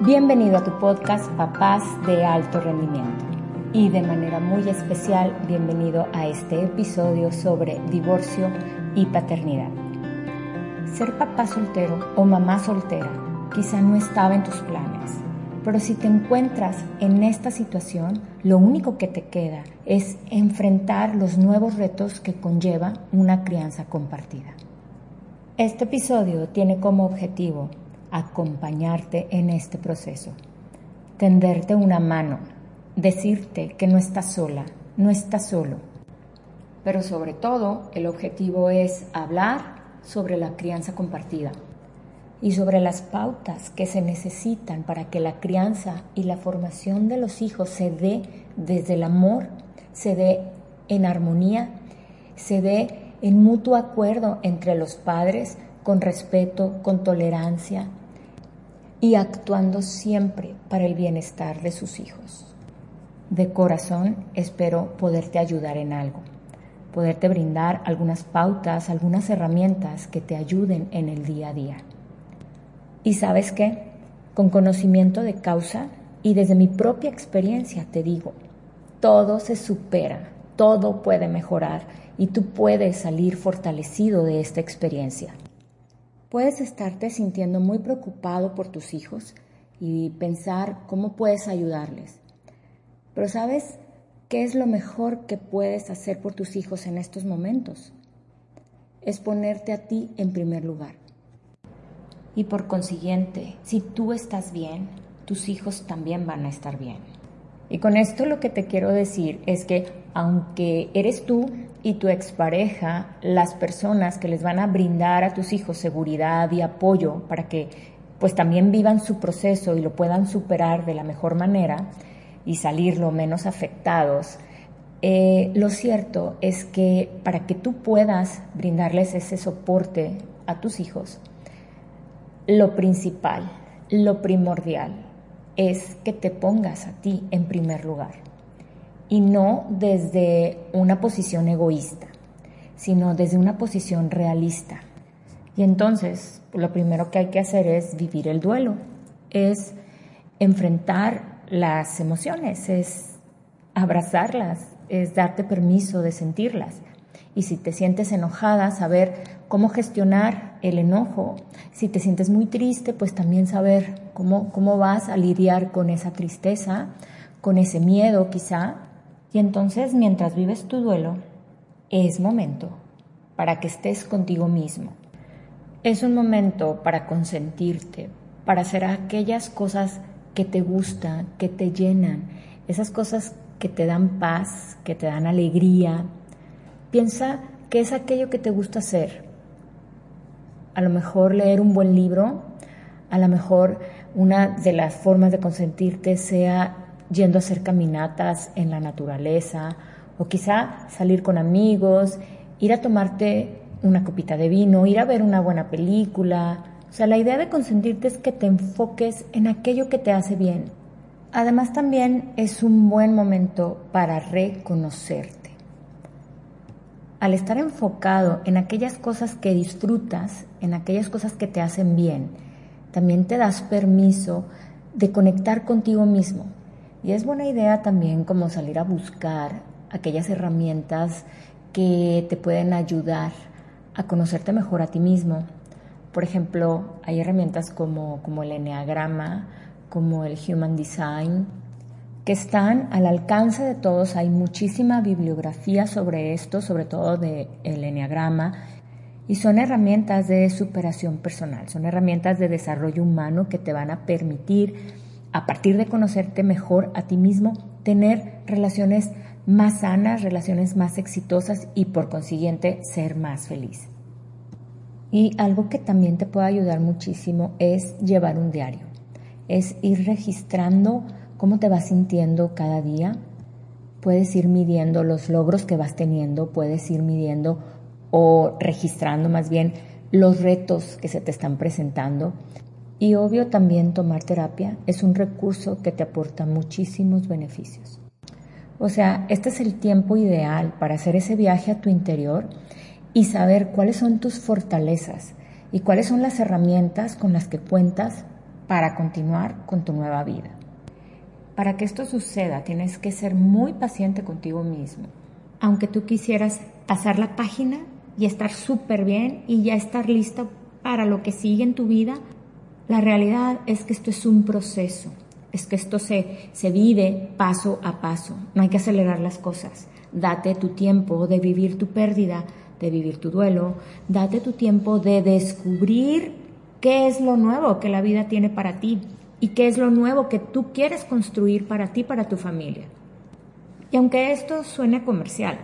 Bienvenido a tu podcast Papás de Alto Rendimiento y de manera muy especial bienvenido a este episodio sobre divorcio y paternidad. Ser papá soltero o mamá soltera quizá no estaba en tus planes, pero si te encuentras en esta situación, lo único que te queda es enfrentar los nuevos retos que conlleva una crianza compartida. Este episodio tiene como objetivo acompañarte en este proceso, tenderte una mano, decirte que no estás sola, no estás solo. Pero sobre todo el objetivo es hablar sobre la crianza compartida y sobre las pautas que se necesitan para que la crianza y la formación de los hijos se dé desde el amor, se dé en armonía, se dé en mutuo acuerdo entre los padres, con respeto, con tolerancia, y actuando siempre para el bienestar de sus hijos. De corazón espero poderte ayudar en algo, poderte brindar algunas pautas, algunas herramientas que te ayuden en el día a día. Y sabes qué, con conocimiento de causa y desde mi propia experiencia te digo, todo se supera, todo puede mejorar y tú puedes salir fortalecido de esta experiencia. Puedes estarte sintiendo muy preocupado por tus hijos y pensar cómo puedes ayudarles. Pero ¿sabes qué es lo mejor que puedes hacer por tus hijos en estos momentos? Es ponerte a ti en primer lugar. Y por consiguiente, si tú estás bien, tus hijos también van a estar bien. Y con esto lo que te quiero decir es que aunque eres tú y tu expareja las personas que les van a brindar a tus hijos seguridad y apoyo para que pues también vivan su proceso y lo puedan superar de la mejor manera y salir lo menos afectados, eh, lo cierto es que para que tú puedas brindarles ese soporte a tus hijos, lo principal, lo primordial, es que te pongas a ti en primer lugar y no desde una posición egoísta, sino desde una posición realista. Y entonces, lo primero que hay que hacer es vivir el duelo, es enfrentar las emociones, es abrazarlas, es darte permiso de sentirlas. Y si te sientes enojada, saber cómo gestionar el enojo. Si te sientes muy triste, pues también saber cómo, cómo vas a lidiar con esa tristeza, con ese miedo quizá. Y entonces mientras vives tu duelo, es momento para que estés contigo mismo. Es un momento para consentirte, para hacer aquellas cosas que te gustan, que te llenan, esas cosas que te dan paz, que te dan alegría. Piensa que es aquello que te gusta hacer, a lo mejor leer un buen libro, a lo mejor una de las formas de consentirte sea yendo a hacer caminatas en la naturaleza o quizá salir con amigos, ir a tomarte una copita de vino, ir a ver una buena película. O sea, la idea de consentirte es que te enfoques en aquello que te hace bien. Además también es un buen momento para reconocerte al estar enfocado en aquellas cosas que disfrutas, en aquellas cosas que te hacen bien, también te das permiso de conectar contigo mismo. Y es buena idea también como salir a buscar aquellas herramientas que te pueden ayudar a conocerte mejor a ti mismo. Por ejemplo, hay herramientas como, como el Enneagrama, como el Human Design, que están al alcance de todos. Hay muchísima bibliografía sobre esto, sobre todo del el Enneagrama, y son herramientas de superación personal, son herramientas de desarrollo humano que te van a permitir, a partir de conocerte mejor a ti mismo, tener relaciones más sanas, relaciones más exitosas y por consiguiente ser más feliz. Y algo que también te puede ayudar muchísimo es llevar un diario, es ir registrando cómo te vas sintiendo cada día. Puedes ir midiendo los logros que vas teniendo, puedes ir midiendo o registrando más bien los retos que se te están presentando. Y obvio también tomar terapia es un recurso que te aporta muchísimos beneficios. O sea, este es el tiempo ideal para hacer ese viaje a tu interior y saber cuáles son tus fortalezas y cuáles son las herramientas con las que cuentas para continuar con tu nueva vida. Para que esto suceda tienes que ser muy paciente contigo mismo. Aunque tú quisieras pasar la página y estar súper bien y ya estar listo para lo que sigue en tu vida, la realidad es que esto es un proceso, es que esto se, se vive paso a paso, no hay que acelerar las cosas. Date tu tiempo de vivir tu pérdida, de vivir tu duelo, date tu tiempo de descubrir qué es lo nuevo que la vida tiene para ti y qué es lo nuevo que tú quieres construir para ti, para tu familia. Y aunque esto suene comercial,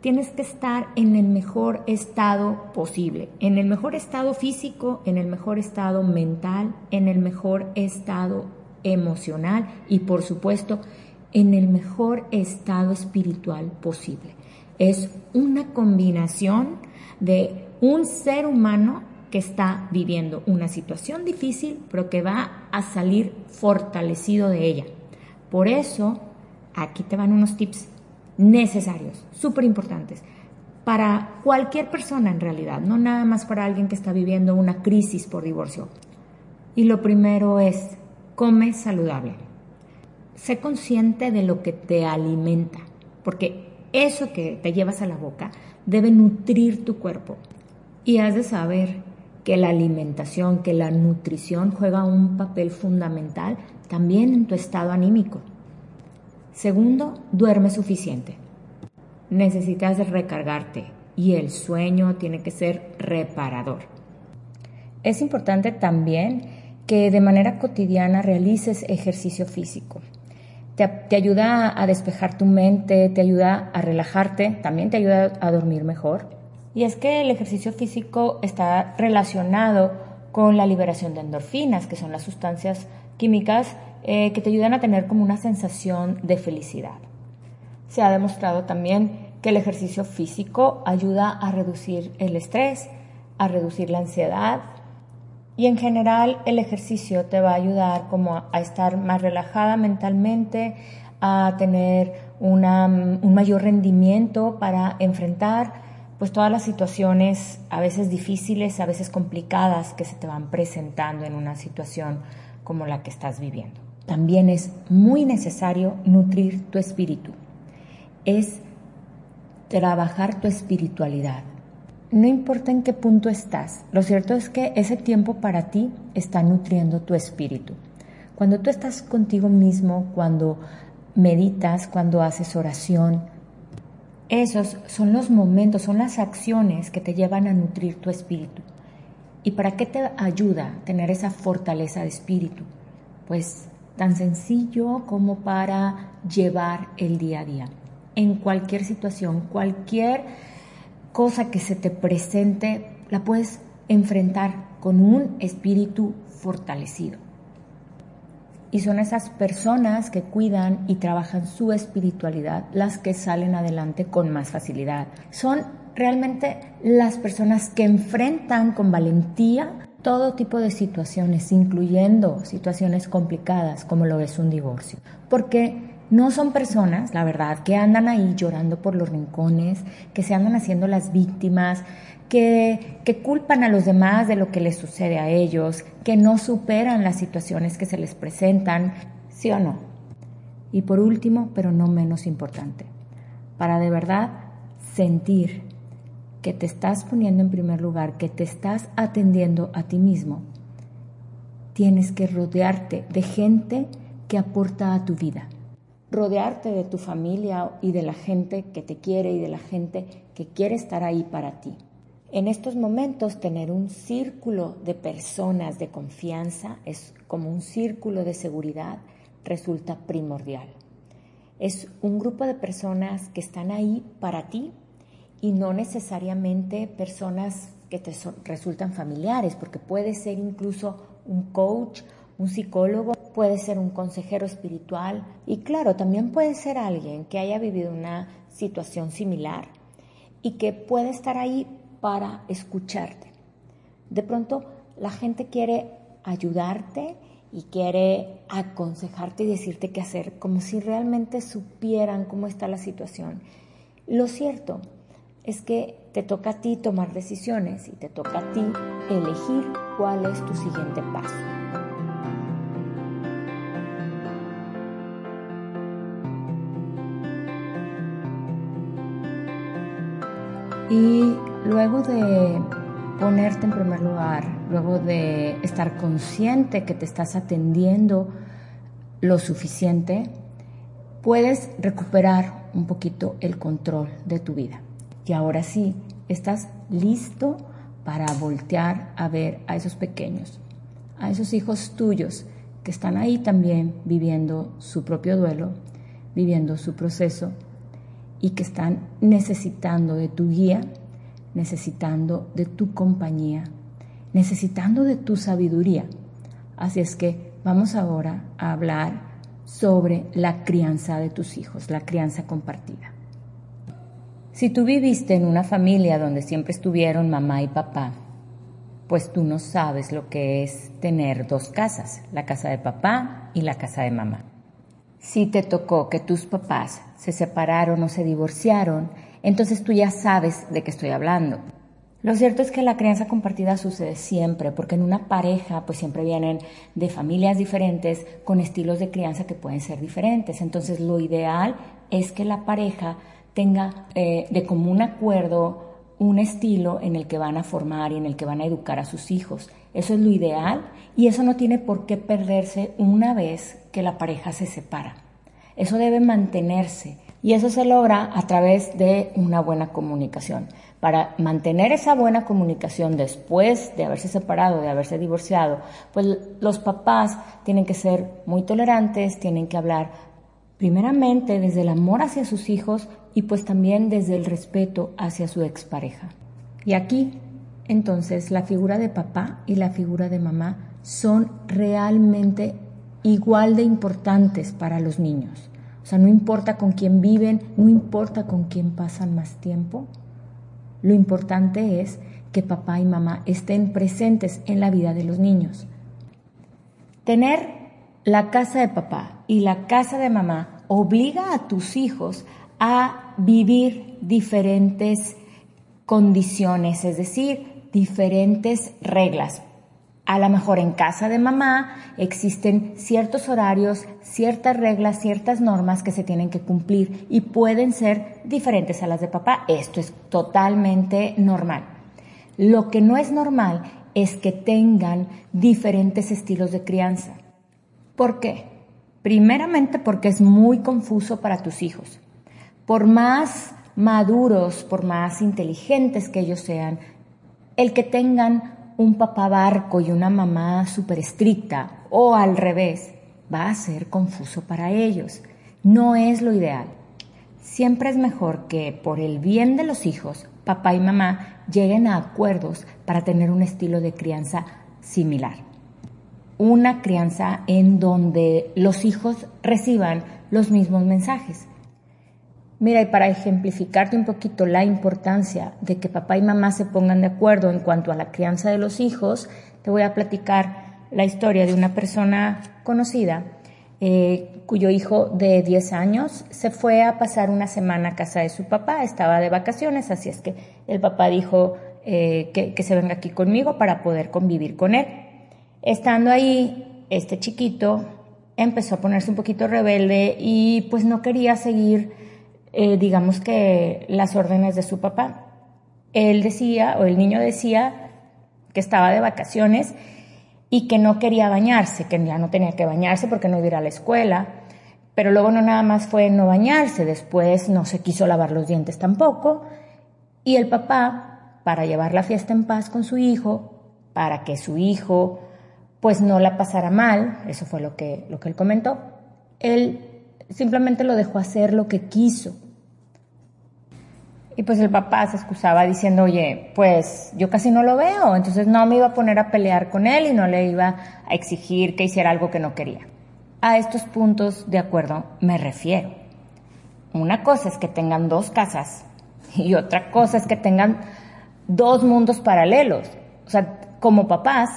tienes que estar en el mejor estado posible, en el mejor estado físico, en el mejor estado mental, en el mejor estado emocional y por supuesto en el mejor estado espiritual posible. Es una combinación de un ser humano que está viviendo una situación difícil, pero que va a salir fortalecido de ella. Por eso, aquí te van unos tips necesarios, súper importantes, para cualquier persona en realidad, no nada más para alguien que está viviendo una crisis por divorcio. Y lo primero es, come saludable. Sé consciente de lo que te alimenta, porque eso que te llevas a la boca debe nutrir tu cuerpo. Y has de saber que la alimentación, que la nutrición juega un papel fundamental también en tu estado anímico. Segundo, duerme suficiente. Necesitas recargarte y el sueño tiene que ser reparador. Es importante también que de manera cotidiana realices ejercicio físico. Te, ayuda a despejar tu mente, te ayuda a relajarte, también te ayuda a dormir mejor. Y es que el ejercicio físico está relacionado con la liberación de endorfinas, que son las sustancias químicas eh, que te ayudan a tener como una sensación de felicidad. Se ha demostrado también que el ejercicio físico ayuda a reducir el estrés, a reducir la ansiedad y en general el ejercicio te va a ayudar como a estar más relajada mentalmente, a tener un mayor rendimiento para enfrentar pues todas las situaciones a veces difíciles, a veces complicadas que se te van presentando en una situación como la que estás viviendo. También es muy necesario nutrir tu espíritu. Es trabajar tu espiritualidad. No importa en qué punto estás, lo cierto es que ese tiempo para ti está nutriendo tu espíritu. Cuando tú estás contigo mismo, cuando meditas, cuando haces oración, esos son los momentos, son las acciones que te llevan a nutrir tu espíritu. ¿Y para qué te ayuda tener esa fortaleza de espíritu? Pues tan sencillo como para llevar el día a día. En cualquier situación, cualquier cosa que se te presente, la puedes enfrentar con un espíritu fortalecido. Y son esas personas que cuidan y trabajan su espiritualidad las que salen adelante con más facilidad. Son realmente las personas que enfrentan con valentía todo tipo de situaciones, incluyendo situaciones complicadas como lo es un divorcio. Porque no son personas, la verdad, que andan ahí llorando por los rincones, que se andan haciendo las víctimas, que, que, culpan a los demás de lo que les sucede a ellos, que no superan las situaciones que se les presentan, sí o no. Y por último, pero no menos importante, para de verdad sentir que te estás poniendo en primer lugar, que te estás atendiendo a ti mismo, tienes que rodearte de gente que aporta a tu vida. Rodearte de tu familia y de la gente que te quiere y de la gente que quiere estar ahí para ti. En estos momentos tener un círculo de personas de confianza es como un círculo de seguridad resulta primordial. Es un grupo de personas que están ahí para ti y no necesariamente personas que te resultan familiares, porque puede ser incluso un coach, un psicólogo, puede ser un consejero espiritual y claro, también puede ser alguien que haya vivido una situación similar y que puede estar ahí para escucharte. De pronto la gente quiere ayudarte y quiere aconsejarte y decirte qué hacer, como si realmente supieran cómo está la situación. Lo cierto es que te toca a ti tomar decisiones y te toca a ti elegir cuál es tu siguiente paso. Y luego de ponerte en primer lugar, luego de estar consciente que te estás atendiendo lo suficiente, puedes recuperar un poquito el control de tu vida. Y ahora sí, estás listo para voltear a ver a esos pequeños, a esos hijos tuyos que están ahí también viviendo su propio duelo, viviendo su proceso y que están necesitando de tu guía, necesitando de tu compañía, necesitando de tu sabiduría. Así es que vamos ahora a hablar sobre la crianza de tus hijos, la crianza compartida. Si tú viviste en una familia donde siempre estuvieron mamá y papá, pues tú no sabes lo que es tener dos casas, la casa de papá y la casa de mamá. Si te tocó que tus papás se separaron o se divorciaron, entonces tú ya sabes de qué estoy hablando. Lo cierto es que la crianza compartida sucede siempre, porque en una pareja pues siempre vienen de familias diferentes con estilos de crianza que pueden ser diferentes. Entonces lo ideal es que la pareja tenga eh, de común acuerdo un estilo en el que van a formar y en el que van a educar a sus hijos. Eso es lo ideal y eso no tiene por qué perderse una vez que la pareja se separa. Eso debe mantenerse y eso se logra a través de una buena comunicación. Para mantener esa buena comunicación después de haberse separado, de haberse divorciado, pues los papás tienen que ser muy tolerantes, tienen que hablar primeramente desde el amor hacia sus hijos y pues también desde el respeto hacia su expareja. Y aquí, entonces, la figura de papá y la figura de mamá son realmente igual de importantes para los niños. O sea, no importa con quién viven, no importa con quién pasan más tiempo. Lo importante es que papá y mamá estén presentes en la vida de los niños. Tener la casa de papá y la casa de mamá obliga a tus hijos a vivir diferentes condiciones, es decir, diferentes reglas. A lo mejor en casa de mamá existen ciertos horarios, ciertas reglas, ciertas normas que se tienen que cumplir y pueden ser diferentes a las de papá. Esto es totalmente normal. Lo que no es normal es que tengan diferentes estilos de crianza. ¿Por qué? Primeramente porque es muy confuso para tus hijos por más maduros, por más inteligentes que ellos sean, el que tengan un papá barco y una mamá súper estricta o al revés, va a ser confuso para ellos. No es lo ideal. Siempre es mejor que por el bien de los hijos, papá y mamá lleguen a acuerdos para tener un estilo de crianza similar. Una crianza en donde los hijos reciban los mismos mensajes. Mira, y para ejemplificarte un poquito la importancia de que papá y mamá se pongan de acuerdo en cuanto a la crianza de los hijos, te voy a platicar la historia de una persona conocida eh, cuyo hijo de 10 años se fue a pasar una semana a casa de su papá, estaba de vacaciones, así es que el papá dijo eh, que, que se venga aquí conmigo para poder convivir con él. Estando ahí, este chiquito empezó a ponerse un poquito rebelde y pues no quería seguir eh, digamos que las órdenes de su papá. Él decía, o el niño decía, que estaba de vacaciones y que no quería bañarse, que ya no tenía que bañarse porque no iba a ir a la escuela. Pero luego no nada más fue no bañarse, después no se quiso lavar los dientes tampoco. Y el papá, para llevar la fiesta en paz con su hijo, para que su hijo pues no la pasara mal, eso fue lo que, lo que él comentó, él simplemente lo dejó hacer lo que quiso. Y pues el papá se excusaba diciendo, oye, pues yo casi no lo veo, entonces no me iba a poner a pelear con él y no le iba a exigir que hiciera algo que no quería. A estos puntos de acuerdo me refiero. Una cosa es que tengan dos casas y otra cosa es que tengan dos mundos paralelos. O sea, como papás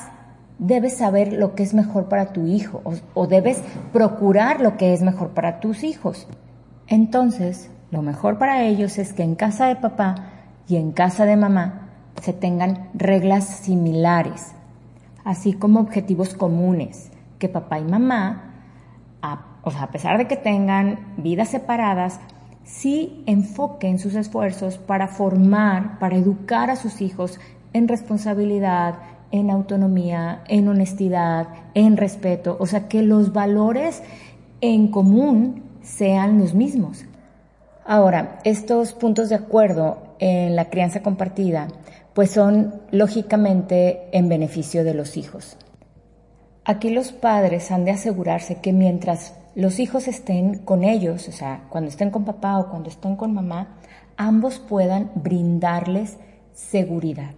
debes saber lo que es mejor para tu hijo o, o debes procurar lo que es mejor para tus hijos. Entonces, lo mejor para ellos es que en casa de papá y en casa de mamá se tengan reglas similares, así como objetivos comunes, que papá y mamá, a, o sea, a pesar de que tengan vidas separadas, sí enfoquen sus esfuerzos para formar, para educar a sus hijos en responsabilidad, en autonomía, en honestidad, en respeto, o sea, que los valores en común sean los mismos. Ahora, estos puntos de acuerdo en la crianza compartida, pues son lógicamente en beneficio de los hijos. Aquí los padres han de asegurarse que mientras los hijos estén con ellos, o sea, cuando estén con papá o cuando estén con mamá, ambos puedan brindarles seguridad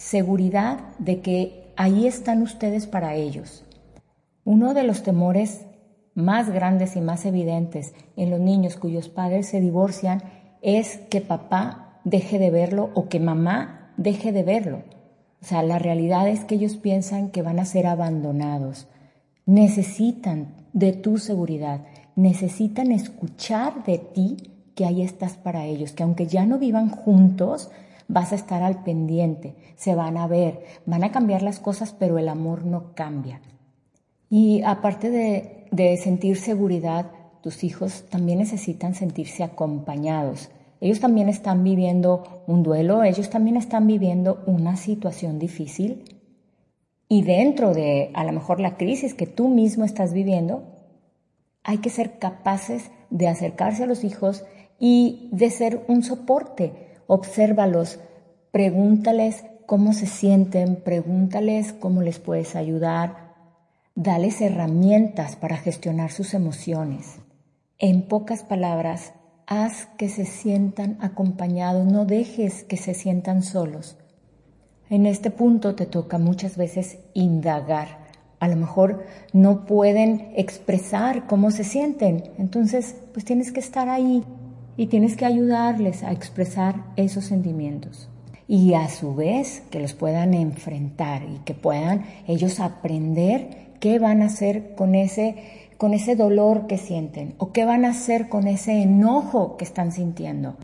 seguridad de que ahí están ustedes para ellos. Uno de los temores más grandes y más evidentes en los niños cuyos padres se divorcian es que papá deje de verlo o que mamá deje de verlo. O sea, la realidad es que ellos piensan que van a ser abandonados. Necesitan de tu seguridad, necesitan escuchar de ti que ahí estás para ellos, que aunque ya no vivan juntos, vas a estar al pendiente, se van a ver, van a cambiar las cosas, pero el amor no cambia. Y aparte de, sentir seguridad, tus hijos también necesitan sentirse acompañados. Ellos también están viviendo un duelo, ellos también están viviendo una situación difícil. Y dentro de a lo mejor la crisis que tú mismo estás viviendo, hay que ser capaces de acercarse a los hijos y de ser un soporte, obsérvalos, pregúntales cómo se sienten, pregúntales cómo les puedes ayudar, dales herramientas para gestionar sus emociones. En pocas palabras, haz que se sientan acompañados, no dejes que se sientan solos. En este punto te toca muchas veces indagar. A lo mejor no pueden expresar cómo se sienten, entonces pues tienes que estar ahí y tienes que ayudarles a expresar esos sentimientos. Y a su vez que los puedan enfrentar y que puedan ellos aprender qué van a hacer con ese, con ese dolor que sienten o qué van a hacer con ese enojo que están sintiendo.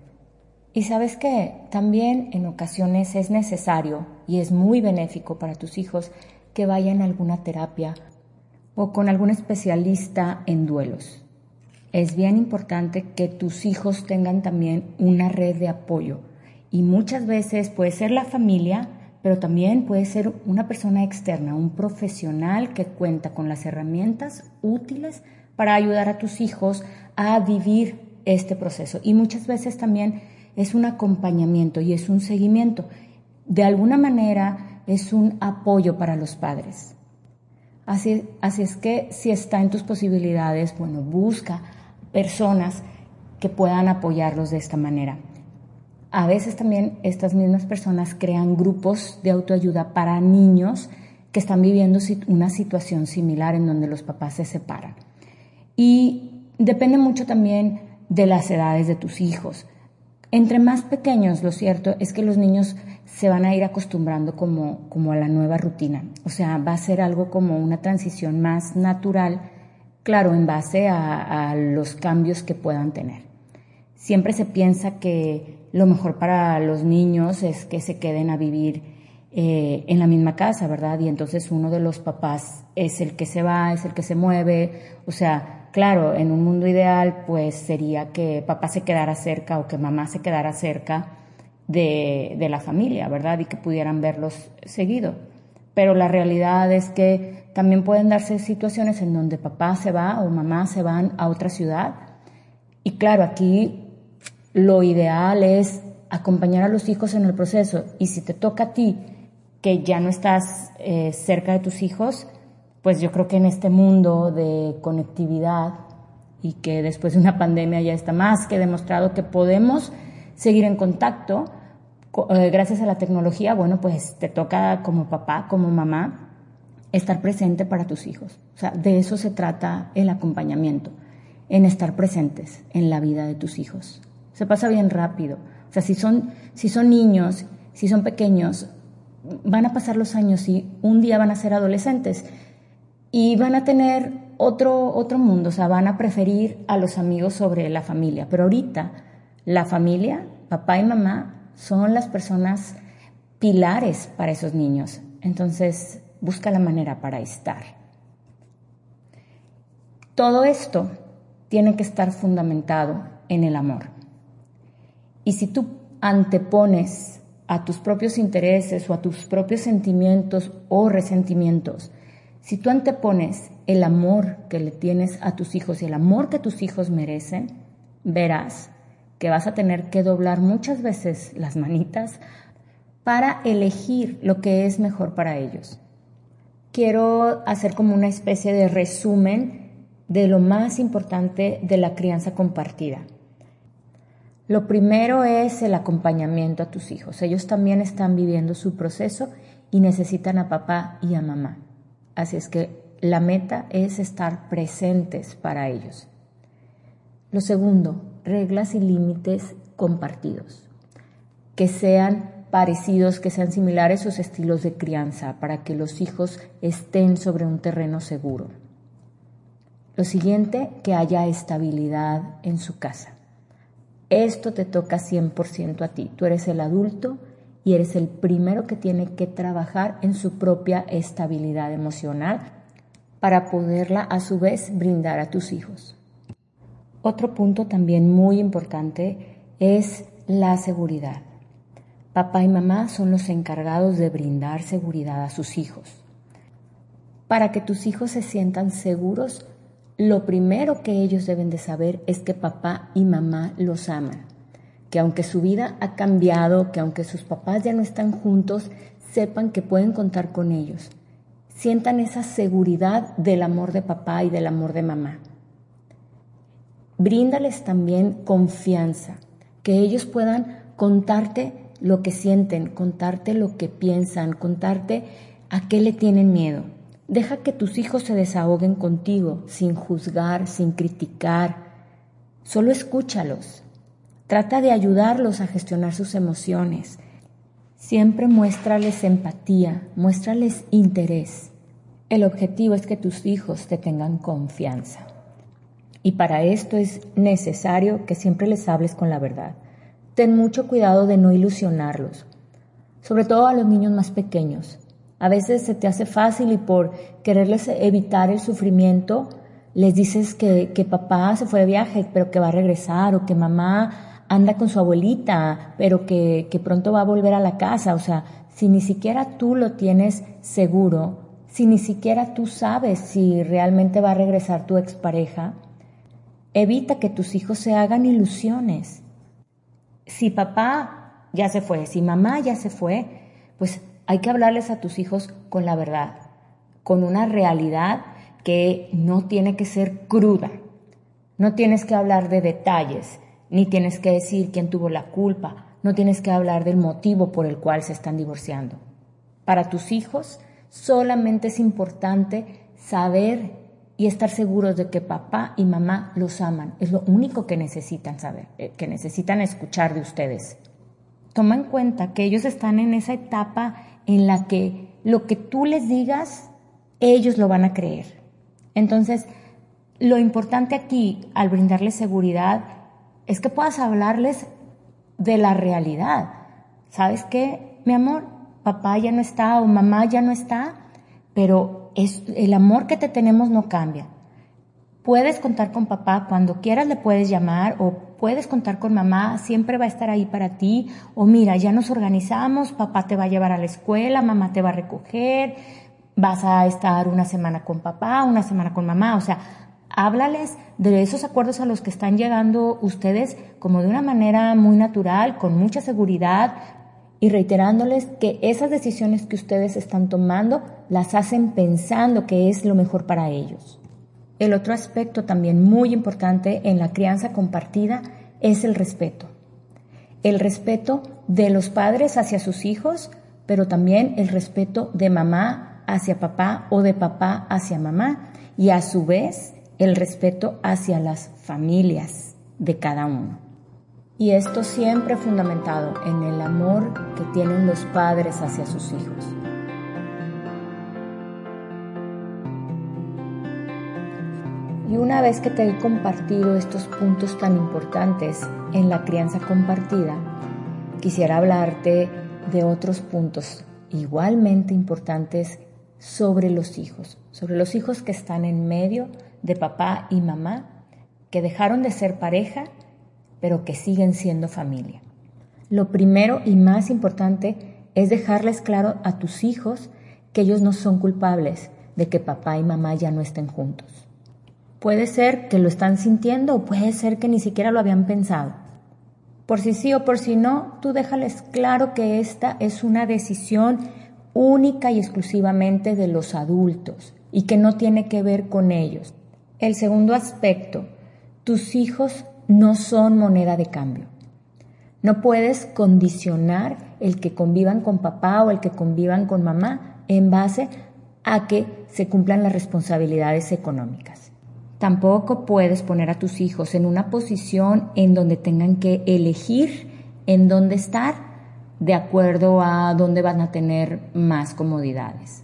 Y sabes que también en ocasiones es necesario y es muy benéfico para tus hijos que vayan a alguna terapia o con algún especialista en duelos es bien importante que tus hijos tengan también una red de apoyo. Y muchas veces puede ser la familia, pero también puede ser una persona externa, un profesional que cuenta con las herramientas útiles para ayudar a tus hijos a vivir este proceso. Y muchas veces también es un acompañamiento y es un seguimiento. De alguna manera es un apoyo para los padres. Así, así es que si está en tus posibilidades, bueno, busca personas que puedan apoyarlos de esta manera. A veces también estas mismas personas crean grupos de autoayuda para niños que están viviendo una situación similar en donde los papás se separan. Y depende mucho también de las edades de tus hijos. Entre más pequeños, lo cierto es que los niños se van a ir acostumbrando como, como a la nueva rutina. O sea, va a ser algo como una transición más natural claro, en base a, los cambios que puedan tener. Siempre se piensa que lo mejor para los niños es que se queden a vivir eh, en la misma casa, ¿verdad? Y entonces uno de los papás es el que se va, es el que se mueve. O sea, claro, en un mundo ideal, pues sería que papá se quedara cerca o que mamá se quedara cerca de, de la familia, ¿verdad? Y que pudieran verlos seguido. Pero la realidad es que también pueden darse situaciones en donde papá se va o mamá se van a otra ciudad. Y claro, aquí lo ideal es acompañar a los hijos en el proceso. Y si te toca a ti que ya no estás eh, cerca de tus hijos, pues yo creo que en este mundo de conectividad y que después de una pandemia ya está más que demostrado que podemos seguir en contacto, eh, gracias a la tecnología, bueno, pues te toca como papá, como mamá, estar presente para tus hijos. O sea, de eso se trata el acompañamiento, en estar presentes en la vida de tus hijos. Se pasa bien rápido. O sea, si son, si son niños, si son pequeños, van a pasar los años y un día van a ser adolescentes y van a tener otro, otro mundo, o sea, van a preferir a los amigos sobre la familia. Pero ahorita, la familia, papá y mamá, son las personas pilares para esos niños. Entonces, busca la manera para estar. Todo esto tiene que estar fundamentado en el amor. Y si tú antepones a tus propios intereses o a tus propios sentimientos o resentimientos, si tú antepones el amor que le tienes a tus hijos y el amor que tus hijos merecen, verás que vas a tener que doblar muchas veces las manitas para elegir lo que es mejor para ellos. Quiero hacer como una especie de resumen de lo más importante de la crianza compartida. Lo primero es el acompañamiento a tus hijos. Ellos también están viviendo su proceso y necesitan a papá y a mamá. Así es que la meta es estar presentes para ellos. Lo segundo, reglas y límites compartidos, que sean parecidos, que sean similares sus estilos de crianza, para que los hijos estén sobre un terreno seguro. Lo siguiente, que haya estabilidad en su casa. Esto te toca 100% a ti. Tú eres el adulto y eres el primero que tiene que trabajar en su propia estabilidad emocional para poderla a su vez brindar a tus hijos. Otro punto también muy importante es la seguridad. Papá y mamá son los encargados de brindar seguridad a sus hijos. Para que tus hijos se sientan seguros, lo primero que ellos deben de saber es que papá y mamá los aman, que aunque su vida ha cambiado, que aunque sus papás ya no están juntos, sepan que pueden contar con ellos, sientan esa seguridad del amor de papá y del amor de mamá. Bríndales también confianza, que ellos puedan contarte lo que sienten, contarte lo que piensan, contarte a qué le tienen miedo. Deja que tus hijos se desahoguen contigo, sin juzgar, sin criticar. Solo escúchalos. Trata de ayudarlos a gestionar sus emociones. Siempre muéstrales empatía, muéstrales interés. El objetivo es que tus hijos te tengan confianza. Y para esto es necesario que siempre les hables con la verdad. Ten mucho cuidado de no ilusionarlos, sobre todo a los niños más pequeños. A veces se te hace fácil y por quererles evitar el sufrimiento, les dices que, papá se fue de viaje, pero que va a regresar, o que mamá anda con su abuelita, pero que, que pronto va a volver a la casa. O sea, si ni siquiera tú lo tienes seguro, si ni siquiera tú sabes si realmente va a regresar tu expareja, Evita que tus hijos se hagan ilusiones. Si papá ya se fue, si mamá ya se fue, pues hay que hablarles a tus hijos con la verdad, con una realidad que no tiene que ser cruda. No tienes que hablar de detalles, ni tienes que decir quién tuvo la culpa, no tienes que hablar del motivo por el cual se están divorciando. Para tus hijos solamente es importante saber y estar seguros de que papá y mamá los aman. Es lo único que necesitan saber, eh, que necesitan escuchar de ustedes. Toma en cuenta que ellos están en esa etapa en la que lo que tú les digas, ellos lo van a creer. Entonces, lo importante aquí al brindarles seguridad es que puedas hablarles de la realidad. ¿Sabes qué, mi amor? Papá ya no está o mamá ya no está, pero es, el amor que te tenemos no cambia. Puedes contar con papá cuando quieras, le puedes llamar o puedes contar con mamá, siempre va a estar ahí para ti. O mira, ya nos organizamos, papá te va a llevar a la escuela, mamá te va a recoger, vas a estar una semana con papá, una semana con mamá. O sea, háblales de esos acuerdos a los que están llegando ustedes como de una manera muy natural, con mucha seguridad, y reiterándoles que esas decisiones que ustedes están tomando las hacen pensando que es lo mejor para ellos. El otro aspecto también muy importante en la crianza compartida es el respeto. El respeto de los padres hacia sus hijos, pero también el respeto de mamá hacia papá o de papá hacia mamá y a su vez el respeto hacia las familias de cada uno. Y esto siempre fundamentado en el amor que tienen los padres hacia sus hijos. Y una vez que te he compartido estos puntos tan importantes en la crianza compartida, quisiera hablarte de otros puntos igualmente importantes sobre los hijos, sobre los hijos que están en medio de papá y mamá, que dejaron de ser pareja pero que siguen siendo familia. Lo primero y más importante es dejarles claro a tus hijos que ellos no son culpables de que papá y mamá ya no estén juntos. Puede ser que lo están sintiendo o puede ser que ni siquiera lo habían pensado. Por si sí o por si no, tú déjales claro que esta es una decisión única y exclusivamente de los adultos y que no tiene que ver con ellos. El segundo aspecto, tus hijos no son moneda de cambio. No puedes condicionar el que convivan con papá o el que convivan con mamá en base a que se cumplan las responsabilidades económicas. Tampoco puedes poner a tus hijos en una posición en donde tengan que elegir en dónde estar de acuerdo a dónde van a tener más comodidades.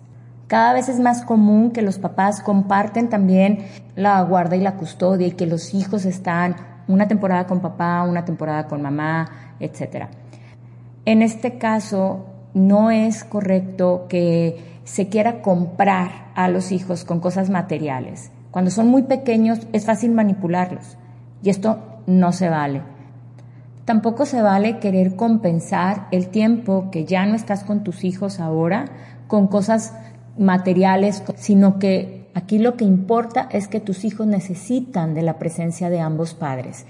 Cada vez es más común que los papás comparten también la guarda y la custodia y que los hijos están una temporada con papá, una temporada con mamá, etc. En este caso, no es correcto que se quiera comprar a los hijos con cosas materiales. Cuando son muy pequeños es fácil manipularlos y esto no se vale. Tampoco se vale querer compensar el tiempo que ya no estás con tus hijos ahora con cosas materiales, sino que Aquí lo que importa es que tus hijos necesitan de la presencia de ambos padres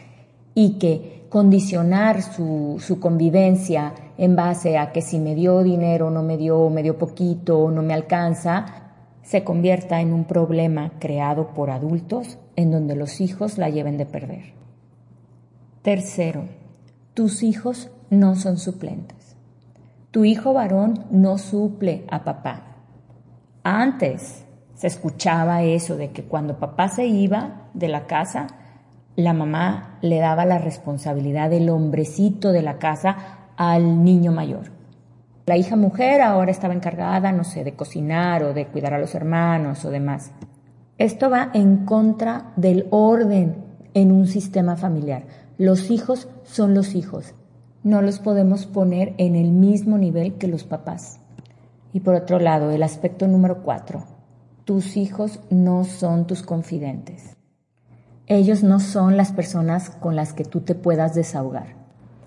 y que condicionar su, convivencia en base a que si me dio dinero, no me dio, me dio poquito, no me alcanza, se convierta en un problema creado por adultos en donde los hijos la lleven de perder. Tercero, tus hijos no son suplentes. Tu hijo varón no suple a papá. Antes se escuchaba eso de que cuando papá se iba de la casa, la mamá le daba la responsabilidad del hombrecito de la casa al niño mayor. La hija mujer ahora estaba encargada, no sé, de cocinar o de cuidar a los hermanos o demás. Esto va en contra del orden en un sistema familiar. Los hijos son los hijos. No los podemos poner en el mismo nivel que los papás. Y por otro lado, el aspecto número cuatro, tus hijos no son tus confidentes. Ellos no son las personas con las que tú te puedas desahogar.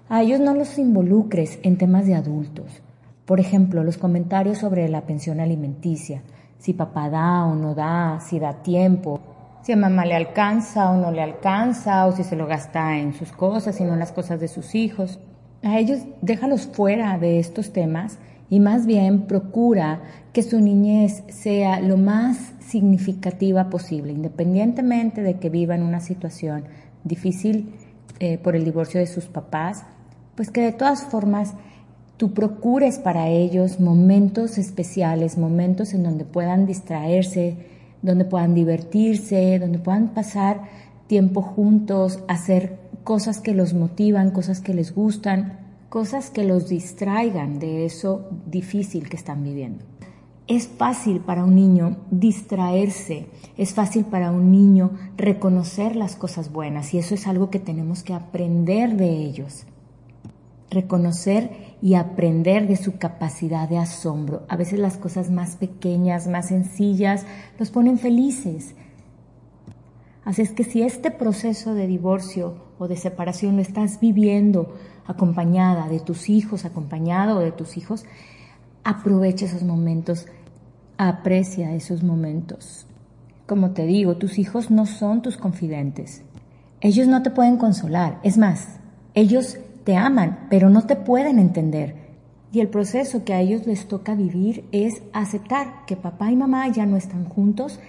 A ellos no los involucres en temas de adultos. Por ejemplo, los comentarios sobre la pensión alimenticia, si papá da o no da, si da tiempo, si a mamá le alcanza o no le alcanza, o si se lo gasta en sus cosas y no en las cosas de sus hijos. A ellos déjalos fuera de estos temas y más bien procura que su niñez sea lo más significativa posible, independientemente de que viva en una situación difícil eh, por el divorcio de sus papás, pues que de todas formas tú procures para ellos momentos especiales, momentos en donde puedan distraerse, donde puedan divertirse, donde puedan pasar tiempo juntos, hacer cosas que los motivan, cosas que les gustan, cosas que los distraigan de eso difícil que están viviendo. Es fácil para un niño distraerse, es fácil para un niño reconocer las cosas buenas y eso es algo que tenemos que aprender de ellos. Reconocer y aprender de su capacidad de asombro. A veces las cosas más pequeñas, más sencillas, los ponen felices. Así es que si este proceso de divorcio o de separación lo estás viviendo acompañada de tus hijos, acompañado de tus hijos, aprovecha esos momentos, aprecia esos momentos. Como te digo, tus hijos no son tus confidentes. Ellos no te pueden consolar. Es más, ellos te aman, pero no te pueden entender. Y el proceso que a ellos les toca vivir es aceptar que papá y mamá ya no están juntos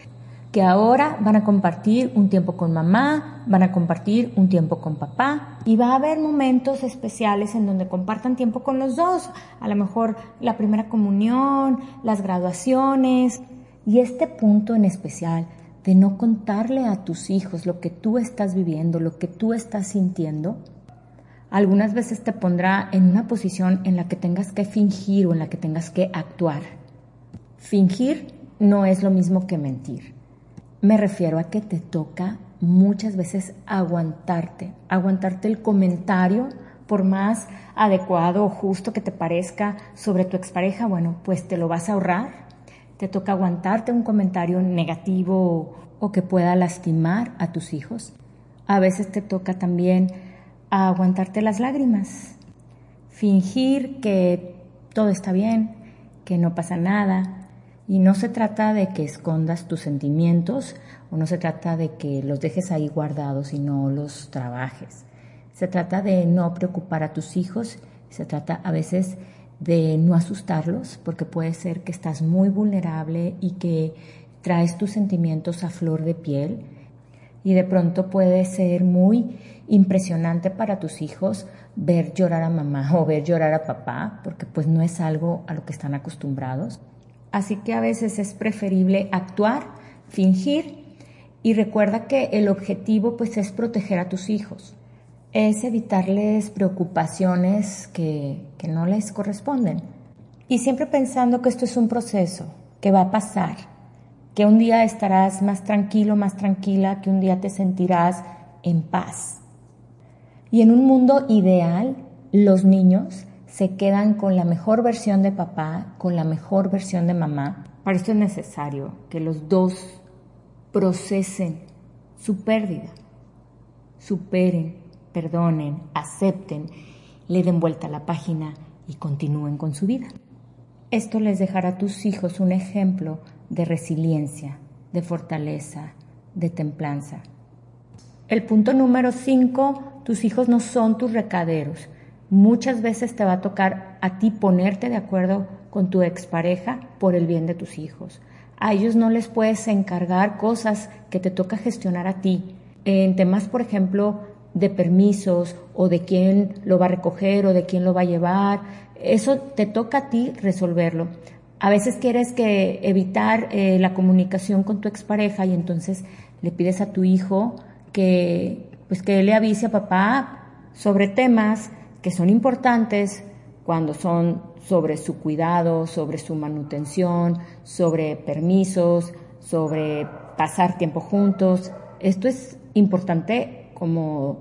que ahora van a compartir un tiempo con mamá, van a compartir un tiempo con papá. Y va a haber momentos especiales en donde compartan tiempo con los dos, a lo mejor la primera comunión, las graduaciones. Y este punto en especial de no contarle a tus hijos lo que tú estás viviendo, lo que tú estás sintiendo, algunas veces te pondrá en una posición en la que tengas que fingir o en la que tengas que actuar. Fingir no es lo mismo que mentir. Me refiero a que te toca muchas veces aguantarte, aguantarte el comentario, por más adecuado o justo que te parezca sobre tu expareja, bueno, pues te lo vas a ahorrar. Te toca aguantarte un comentario negativo o que pueda lastimar a tus hijos. A veces te toca también a aguantarte las lágrimas, fingir que todo está bien, que no pasa nada. Y no se trata de que escondas tus sentimientos o no se trata de que los dejes ahí guardados y no los trabajes. Se trata de no preocupar a tus hijos, se trata a veces de no asustarlos porque puede ser que estás muy vulnerable y que traes tus sentimientos a flor de piel y de pronto puede ser muy impresionante para tus hijos ver llorar a mamá o ver llorar a papá, porque pues no es algo a lo que están acostumbrados. Así que a veces es preferible actuar, fingir y recuerda que el objetivo pues es proteger a tus hijos, es evitarles preocupaciones que, que no les corresponden. Y siempre pensando que esto es un proceso, que va a pasar, que un día estarás más tranquilo, más tranquila, que un día te sentirás en paz. Y en un mundo ideal, los niños se quedan con la mejor versión de papá, con la mejor versión de mamá. Para esto es necesario que los dos procesen su pérdida, superen, perdonen, acepten, le den vuelta a la página y continúen con su vida. Esto les dejará a tus hijos un ejemplo de resiliencia, de fortaleza, de templanza. El punto número 5, tus hijos no son tus recaderos. Muchas veces te va a tocar a ti ponerte de acuerdo con tu expareja por el bien de tus hijos. A ellos no les puedes encargar cosas que te toca gestionar a ti. En temas, por ejemplo, de permisos o de quién lo va a recoger o de quién lo va a llevar, eso te toca a ti resolverlo. A veces quieres que evitar eh, la comunicación con tu expareja y entonces le pides a tu hijo que, pues que le avise a papá sobre temas que son importantes cuando son sobre su cuidado, sobre su manutención, sobre permisos, sobre pasar tiempo juntos. Esto es importante como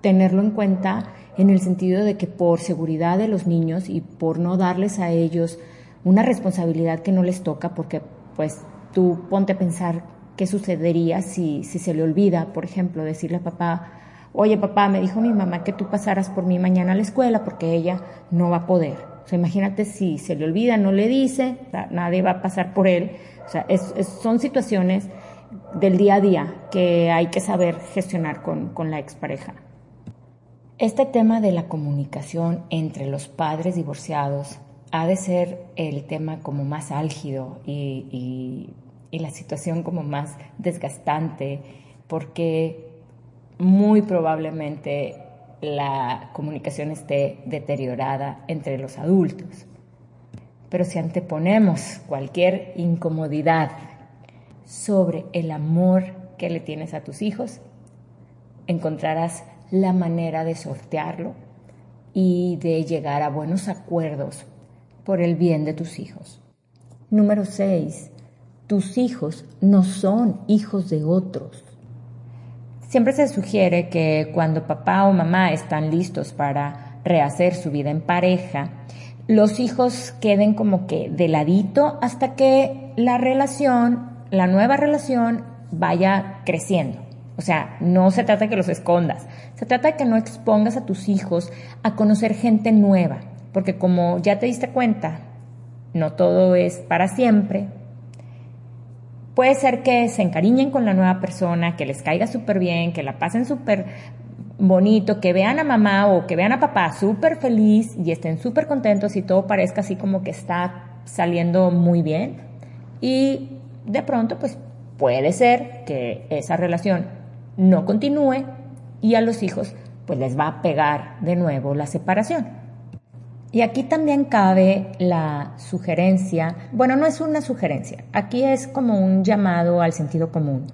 tenerlo en cuenta en el sentido de que por seguridad de los niños y por no darles a ellos una responsabilidad que no les toca, porque pues tú ponte a pensar qué sucedería si, si se le olvida, por ejemplo, decirle a papá, oye papá, me dijo mi mamá que tú pasaras por mí mañana a la escuela porque ella no va a poder. O sea, imagínate si se le olvida, no le dice, nadie va a pasar por él. O sea, son situaciones del día a día que hay que saber gestionar con, con la expareja. Este tema de la comunicación entre los padres divorciados ha de ser el tema como más álgido y la situación como más desgastante, porque muy probablemente la comunicación esté deteriorada entre los adultos. Pero si anteponemos cualquier incomodidad sobre el amor que le tienes a tus hijos, encontrarás la manera de sortearlo y de llegar a buenos acuerdos por el bien de tus hijos. Número 6. Tus hijos no son hijos de otros. Siempre se sugiere que cuando papá o mamá están listos para rehacer su vida en pareja, los hijos queden como que de ladito hasta que la relación, la nueva relación, vaya creciendo. O sea, no se trata de que los escondas, se trata de que no expongas a tus hijos a conocer gente nueva, porque como ya te diste cuenta, no todo es para siempre, Puede ser que se encariñen con la nueva persona, que les caiga súper bien, que la pasen súper bonito, que vean a mamá o que vean a papá súper feliz y estén súper contentos y todo parezca así como que está saliendo muy bien. Y de pronto, pues puede ser que esa relación no continúe y a los hijos pues les va a pegar de nuevo la separación. Y aquí también cabe la sugerencia, bueno, no es una sugerencia, aquí es como un llamado al sentido común,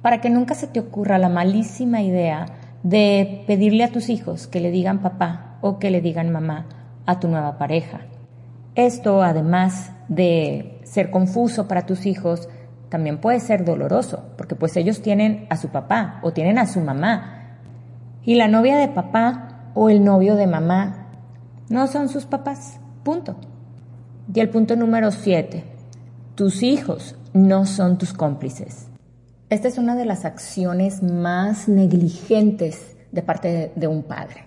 para que nunca se te ocurra la malísima idea de pedirle a tus hijos que le digan papá o que le digan mamá a tu nueva pareja. Esto, además de ser confuso para tus hijos, también puede ser doloroso, porque pues ellos tienen a su papá o tienen a su mamá. Y la novia de papá o el novio de mamá no son sus papás. Punto. Y el punto número siete. Tus hijos no son tus cómplices. Esta es una de las acciones más negligentes de parte de, un padre.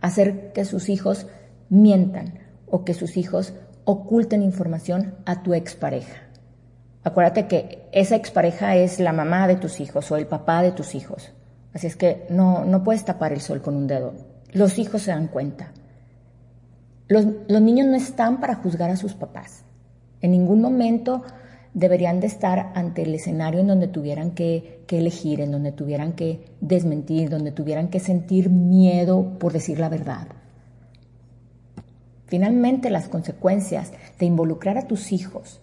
Hacer que sus hijos mientan o que sus hijos oculten información a tu expareja. Acuérdate que esa expareja es la mamá de tus hijos o el papá de tus hijos. Así es que no, no puedes tapar el sol con un dedo. Los hijos se dan cuenta. Los, niños no están para juzgar a sus papás. En ningún momento deberían de estar ante el escenario en donde tuvieran que, que, elegir, en donde tuvieran que desmentir, donde tuvieran que sentir miedo por decir la verdad. Finalmente, las consecuencias de involucrar a tus hijos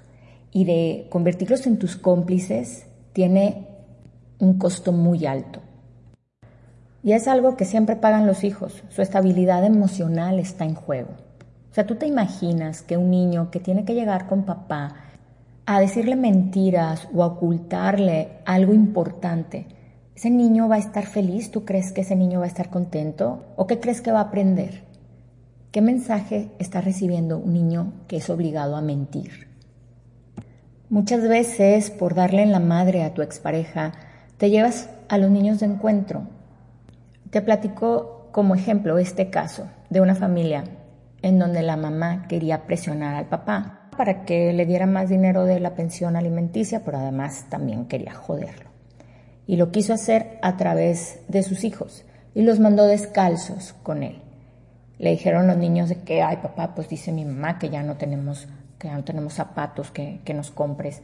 y de convertirlos en tus cómplices tiene un costo muy alto. Y es algo que siempre pagan los hijos. Su estabilidad emocional está en juego. O sea, tú te imaginas que un niño que tiene que llegar con papá a decirle mentiras o a ocultarle algo importante, ¿ese niño va a estar feliz? ¿Tú crees que ese niño va a estar contento? ¿O qué crees que va a aprender? ¿Qué mensaje está recibiendo un niño que es obligado a mentir? Muchas veces, por darle en la madre a tu expareja, te llevas a los niños de encuentro te platico como ejemplo este caso de una familia en donde la mamá quería presionar al papá para que le diera más dinero de la pensión alimenticia, pero además también quería joderlo. Y lo quiso hacer a través de sus hijos y los mandó descalzos con él. Le dijeron los niños que, ay papá, pues dice mi mamá que ya no tenemos, que ya no tenemos zapatos que, que nos compres.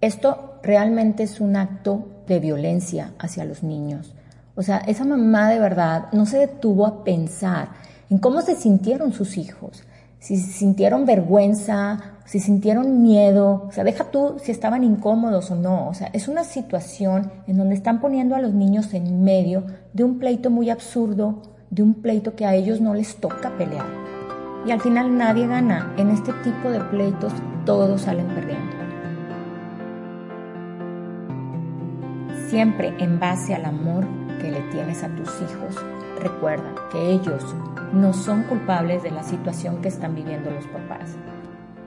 Esto realmente es un acto de violencia hacia los niños o sea, esa mamá de verdad no se detuvo a pensar en cómo se sintieron sus hijos, si sintieron vergüenza, si sintieron miedo, o sea, deja tú si estaban incómodos o no, o sea, es una situación en donde están poniendo a los niños en medio de un pleito muy absurdo, de un pleito que a ellos no les toca pelear. Y al final nadie gana, en este tipo de pleitos todos salen perdiendo. Siempre en base al amor que le tienes a tus hijos, recuerda que ellos no son culpables de la situación que están viviendo los papás.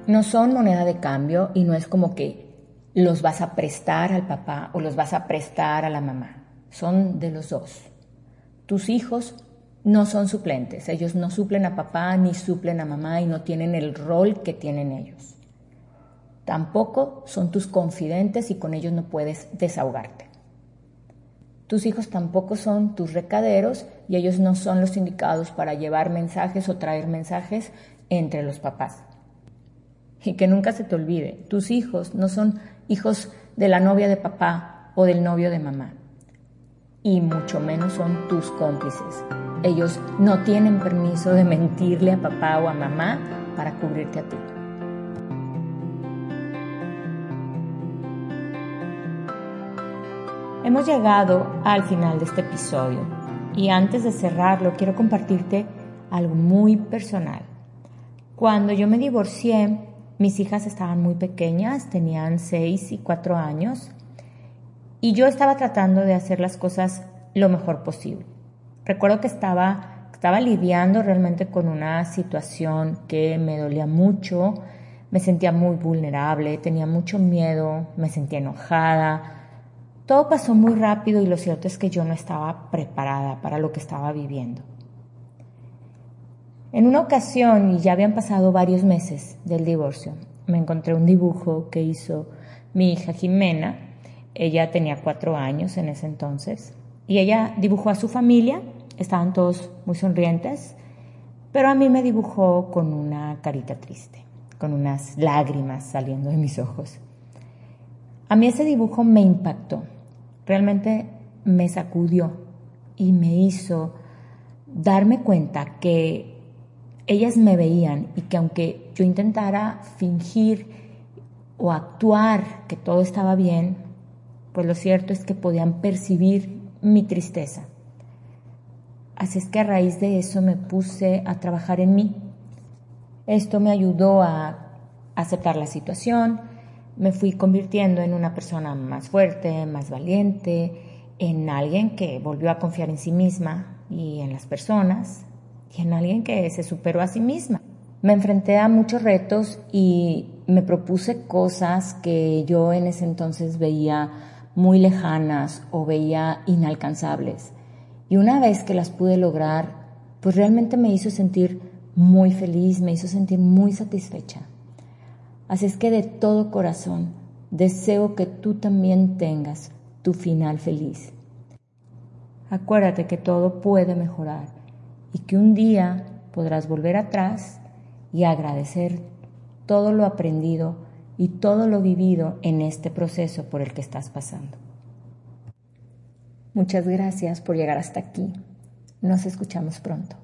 No son moneda de cambio y no es como que los vas a prestar al papá o los vas a prestar a la mamá. Son de los dos. Tus hijos no son suplentes. Ellos no suplen a papá ni suplen a mamá y no tienen el rol que tienen ellos. Tampoco son tus confidentes y con ellos no puedes desahogarte. Tus hijos tampoco son tus recaderos y ellos no son los indicados para llevar mensajes o traer mensajes entre los papás. Y que nunca se te olvide, tus hijos no son hijos de la novia de papá o del novio de mamá. Y mucho menos son tus cómplices. Ellos no tienen permiso de mentirle a papá o a mamá para cubrirte a ti. Hemos llegado al final de este episodio y antes de cerrarlo quiero compartirte algo muy personal. Cuando yo me divorcié, mis hijas estaban muy pequeñas, tenían 6 y 4 años y yo estaba tratando de hacer las cosas lo mejor posible. Recuerdo que estaba, estaba lidiando realmente con una situación que me dolía mucho, me sentía muy vulnerable, tenía mucho miedo, me sentía enojada, todo pasó muy rápido y lo cierto es que yo no estaba preparada para lo que estaba viviendo. En una ocasión, y ya habían pasado varios meses del divorcio, me encontré un dibujo que hizo mi hija Jimena. Ella tenía cuatro años en ese entonces. Y ella dibujó a su familia, estaban todos muy sonrientes, pero a mí me dibujó con una carita triste, con unas lágrimas saliendo de mis ojos. A mí ese dibujo me impactó realmente me sacudió y me hizo darme cuenta que ellas me veían y que aunque yo intentara fingir o actuar que todo estaba bien, pues lo cierto es que podían percibir mi tristeza. Así es que a raíz de eso me puse a trabajar en mí. Esto me ayudó a aceptar la situación, me fui convirtiendo en una persona más fuerte, más valiente, en alguien que volvió a confiar en sí misma y en las personas, y en alguien que se superó a sí misma. Me enfrenté a muchos retos y me propuse cosas que yo en ese entonces veía muy lejanas o veía inalcanzables. Y una vez que las pude lograr, pues realmente me hizo sentir muy feliz, me hizo sentir muy satisfecha. Así es que de todo corazón deseo que tú también tengas tu final feliz. Acuérdate que todo puede mejorar y que un día podrás volver atrás y agradecer todo lo aprendido y todo lo vivido en este proceso por el que estás pasando. Muchas gracias por llegar hasta aquí. Nos escuchamos pronto.